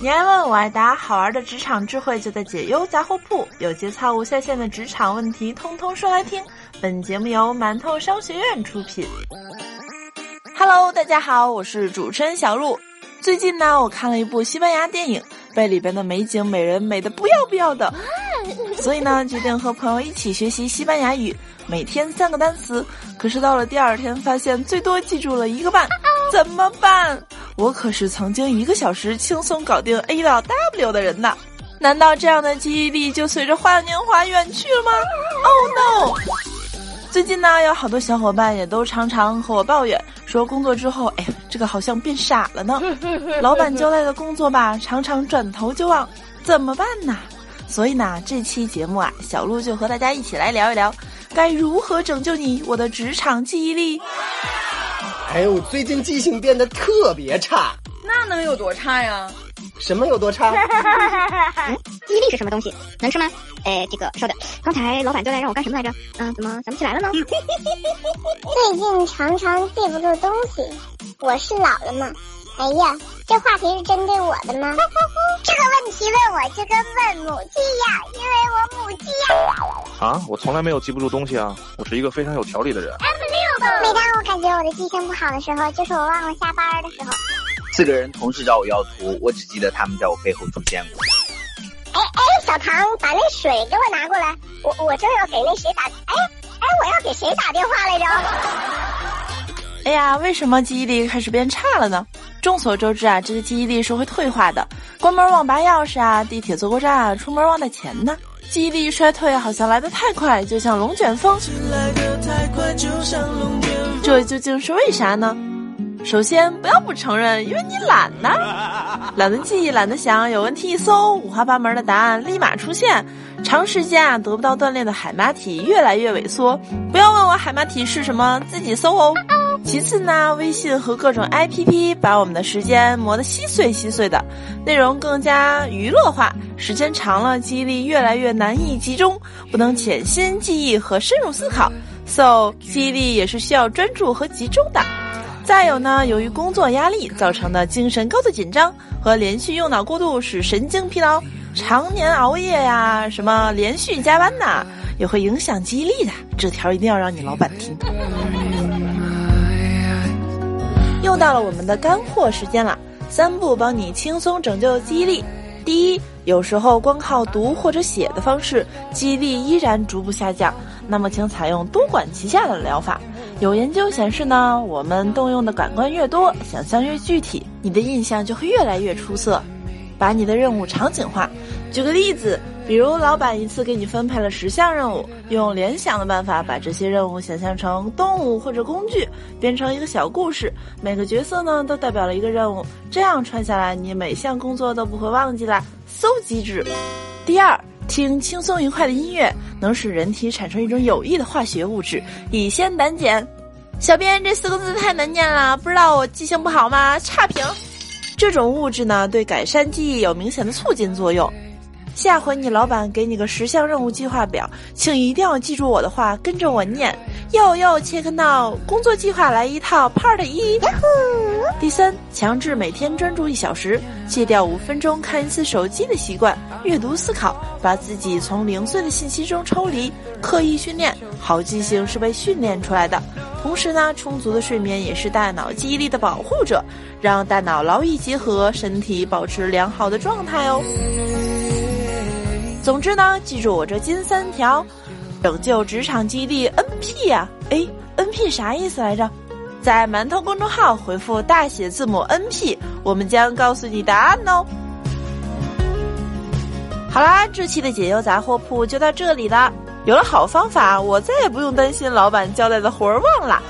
你爱问我爱答，好玩的职场智慧就在解忧杂货铺，有节操无下限的职场问题，通通说来听。本节目由馒头商学院出品。Hello，大家好，我是主持人小鹿。最近呢，我看了一部西班牙电影，被里边的美景美人美的不要不要的，所以呢，决定和朋友一起学习西班牙语，每天三个单词。可是到了第二天，发现最多记住了一个半，怎么办？我可是曾经一个小时轻松搞定 A 到 W 的人呐！难道这样的记忆力就随着花样年华远去了吗？Oh no！最近呢，有好多小伙伴也都常常和我抱怨，说工作之后，哎呀，这个好像变傻了呢。老板交代的工作吧，常常转头就忘，怎么办呢？所以呢，这期节目啊，小鹿就和大家一起来聊一聊，该如何拯救你我的职场记忆力。哎呦，最近记性变得特别差，那能有多差呀？什么有多差？记忆力是什么东西？能吃吗？哎，这个稍等，刚才老板交代让我干什么来着？嗯，怎么想不起来了呢？最近常常记不住东西，我是老了吗？哎呀，这话题是针对我的吗？这个问题问我就跟问母鸡一样，因为我母鸡呀。啊，我从来没有记不住东西啊，我是一个非常有条理的人。每当我感觉我的记性不好的时候，就是我忘了下班的时候。四个人同时找我要图，我只记得他们在我背后出现过。哎哎，小唐，把那水给我拿过来，我我正要给那谁打，哎哎，我要给谁打电话来着？哎呀，为什么记忆力开始变差了呢？众所周知啊，这个记忆力是会退化的。关门忘拔钥匙啊，地铁坐过站啊，出门忘带钱呢。记忆力衰退好像来得太快，就像龙卷风。这究竟是为啥呢？首先，不要不承认，因为你懒呐，懒得记，懒得想，有问题一搜，五花八门的答案立马出现。长时间啊得不到锻炼的海马体越来越萎缩。不要问我海马体是什么，自己搜哦。其次呢，微信和各种 APP 把我们的时间磨得稀碎稀碎的，内容更加娱乐化，时间长了，记忆力越来越难以集中，不能潜心记忆和深入思考。So，记忆力也是需要专注和集中的。再有呢，由于工作压力造成的精神高度紧张和连续用脑过度使神经疲劳，常年熬夜呀，什么连续加班呐，也会影响记忆力的。这条一定要让你老板听。又到了我们的干货时间了，三步帮你轻松拯救记忆力。第一，有时候光靠读或者写的方式，记忆力依然逐步下降，那么请采用多管齐下的疗法。有研究显示呢，我们动用的感官越多，想象越具体，你的印象就会越来越出色。把你的任务场景化。举个例子，比如老板一次给你分配了十项任务，用联想的办法把这些任务想象成动物或者工具，编成一个小故事，每个角色呢都代表了一个任务，这样串下来，你每项工作都不会忘记啦。搜机制。第二，听轻松愉快的音乐。能使人体产生一种有益的化学物质，乙酰胆碱。小编这四个字太难念了，不知道我记性不好吗？差评。这种物质呢，对改善记忆有明显的促进作用。下回你老板给你个十项任务计划表，请一定要记住我的话，跟着我念。又又切克闹，工作计划来一套，Part 一。第三，强制每天专注一小时，戒掉五分钟看一次手机的习惯，阅读思考，把自己从零碎的信息中抽离，刻意训练。好记性是被训练出来的。同时呢，充足的睡眠也是大脑记忆力的保护者，让大脑劳逸结合，身体保持良好的状态哦。总之呢，记住我这金三条。拯救职场记忆力 NP 呀，哎，NP 啥意思来着？在馒头公众号回复大写字母 NP，我们将告诉你答案哦。好啦，这期的解忧杂货铺就到这里了。有了好方法，我再也不用担心老板交代的活儿忘了。